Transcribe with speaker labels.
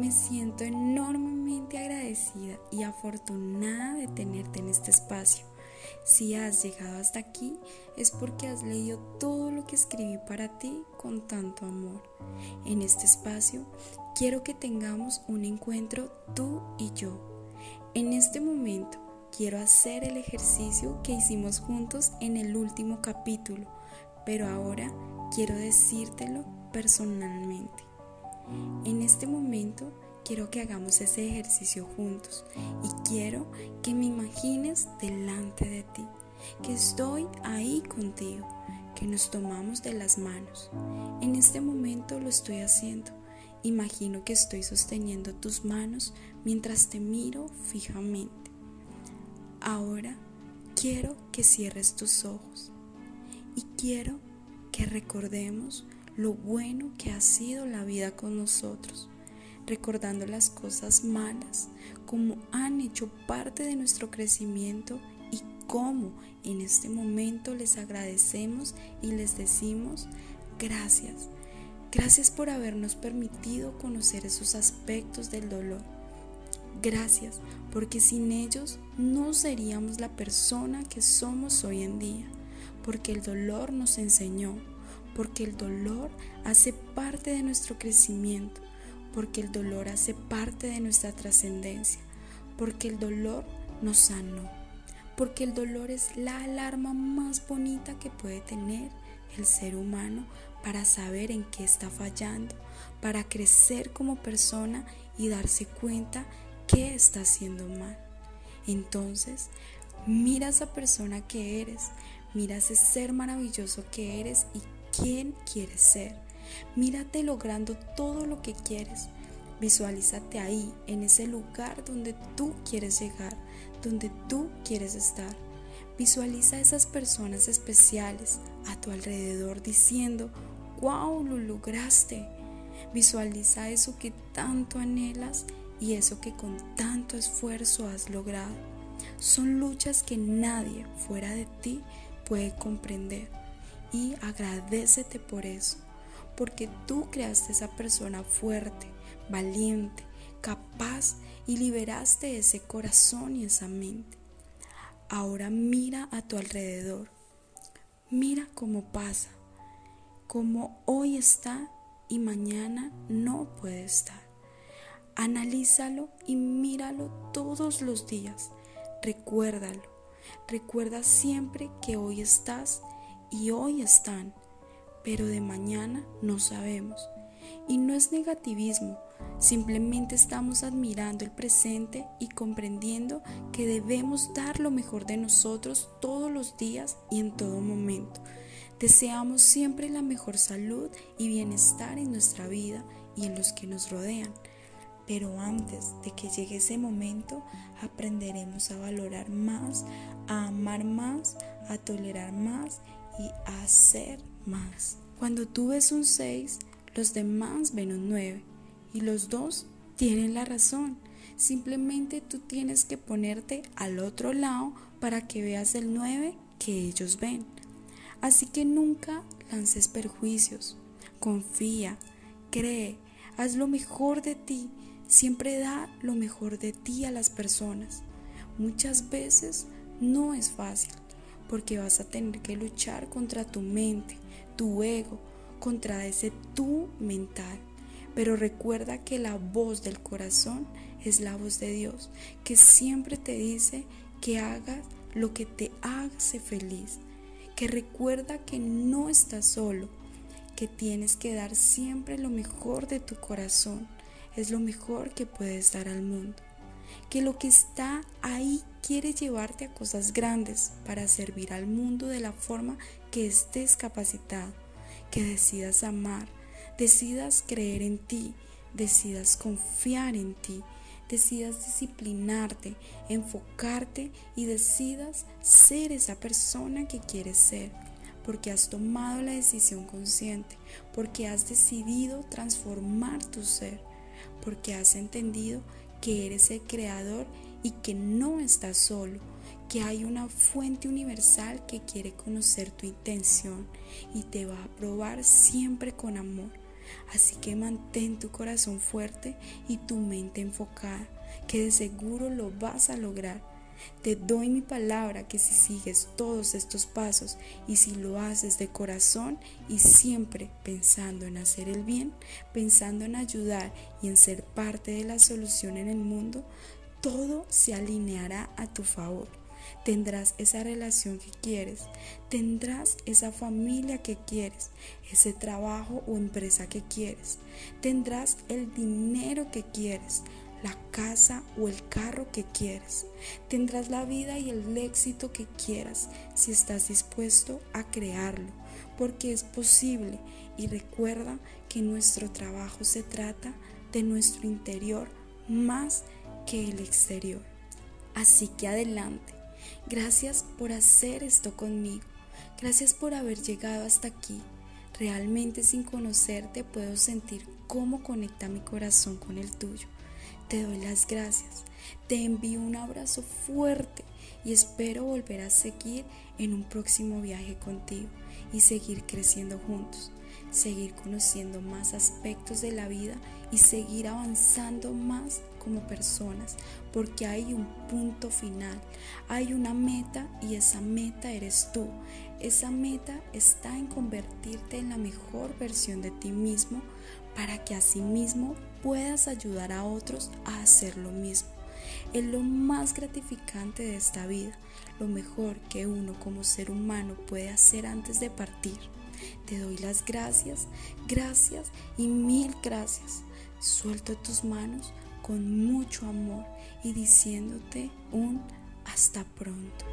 Speaker 1: Me siento enormemente agradecida y afortunada de tenerte en este espacio. Si has llegado hasta aquí es porque has leído todo lo que escribí para ti con tanto amor. En este espacio quiero que tengamos un encuentro tú y yo. En este momento quiero hacer el ejercicio que hicimos juntos en el último capítulo, pero ahora quiero decírtelo personalmente. En este momento quiero que hagamos ese ejercicio juntos y quiero que me imagines delante de ti, que estoy ahí contigo, que nos tomamos de las manos. En este momento lo estoy haciendo. Imagino que estoy sosteniendo tus manos mientras te miro fijamente. Ahora quiero que cierres tus ojos y quiero que recordemos lo bueno que ha sido la vida con nosotros, recordando las cosas malas como han hecho parte de nuestro crecimiento y cómo en este momento les agradecemos y les decimos gracias. Gracias por habernos permitido conocer esos aspectos del dolor. Gracias porque sin ellos no seríamos la persona que somos hoy en día, porque el dolor nos enseñó porque el dolor hace parte de nuestro crecimiento, porque el dolor hace parte de nuestra trascendencia, porque el dolor nos sanó, porque el dolor es la alarma más bonita que puede tener el ser humano para saber en qué está fallando, para crecer como persona y darse cuenta qué está haciendo mal. Entonces, mira a esa persona que eres, mira ese ser maravilloso que eres y quién quieres ser. Mírate logrando todo lo que quieres. Visualízate ahí, en ese lugar donde tú quieres llegar, donde tú quieres estar. Visualiza esas personas especiales a tu alrededor diciendo, wow, lo lograste. Visualiza eso que tanto anhelas y eso que con tanto esfuerzo has logrado. Son luchas que nadie fuera de ti puede comprender y agradecete por eso, porque tú creaste esa persona fuerte, valiente, capaz y liberaste ese corazón y esa mente. Ahora mira a tu alrededor, mira cómo pasa, cómo hoy está y mañana no puede estar. Analízalo y míralo todos los días. Recuérdalo. Recuerda siempre que hoy estás y hoy están, pero de mañana no sabemos. Y no es negativismo, simplemente estamos admirando el presente y comprendiendo que debemos dar lo mejor de nosotros todos los días y en todo momento. Deseamos siempre la mejor salud y bienestar en nuestra vida y en los que nos rodean. Pero antes de que llegue ese momento, aprenderemos a valorar más, a amar más, a tolerar más y hacer más. Cuando tú ves un 6, los demás ven un 9 y los dos tienen la razón. Simplemente tú tienes que ponerte al otro lado para que veas el 9 que ellos ven. Así que nunca lances perjuicios. Confía, cree, haz lo mejor de ti. Siempre da lo mejor de ti a las personas. Muchas veces no es fácil, porque vas a tener que luchar contra tu mente, tu ego, contra ese tú mental. Pero recuerda que la voz del corazón es la voz de Dios, que siempre te dice que hagas lo que te hace feliz, que recuerda que no estás solo, que tienes que dar siempre lo mejor de tu corazón, es lo mejor que puedes dar al mundo que lo que está ahí quiere llevarte a cosas grandes para servir al mundo de la forma que estés capacitado, que decidas amar, decidas creer en ti, decidas confiar en ti, decidas disciplinarte, enfocarte y decidas ser esa persona que quieres ser, porque has tomado la decisión consciente, porque has decidido transformar tu ser, porque has entendido que eres el creador y que no estás solo, que hay una fuente universal que quiere conocer tu intención y te va a probar siempre con amor. Así que mantén tu corazón fuerte y tu mente enfocada, que de seguro lo vas a lograr. Te doy mi palabra que si sigues todos estos pasos y si lo haces de corazón y siempre pensando en hacer el bien, pensando en ayudar y en ser parte de la solución en el mundo, todo se alineará a tu favor. Tendrás esa relación que quieres, tendrás esa familia que quieres, ese trabajo o empresa que quieres, tendrás el dinero que quieres, la casa o el carro que quieres. Tendrás la vida y el éxito que quieras si estás dispuesto a crearlo, porque es posible y recuerda que nuestro trabajo se trata de nuestro interior más que el exterior. Así que adelante. Gracias por hacer esto conmigo. Gracias por haber llegado hasta aquí. Realmente sin conocerte puedo sentir cómo conecta mi corazón con el tuyo. Te doy las gracias. Te envío un abrazo fuerte y espero volver a seguir en un próximo viaje contigo y seguir creciendo juntos, seguir conociendo más aspectos de la vida y seguir avanzando más como personas, porque hay un punto final, hay una meta y esa meta eres tú. Esa meta está en convertirte en la mejor versión de ti mismo para que asimismo puedas ayudar a otros a hacer lo mismo. Es lo más gratificante de esta vida, lo mejor que uno como ser humano puede hacer antes de partir. Te doy las gracias, gracias y mil gracias. Suelto tus manos con mucho amor y diciéndote un hasta pronto.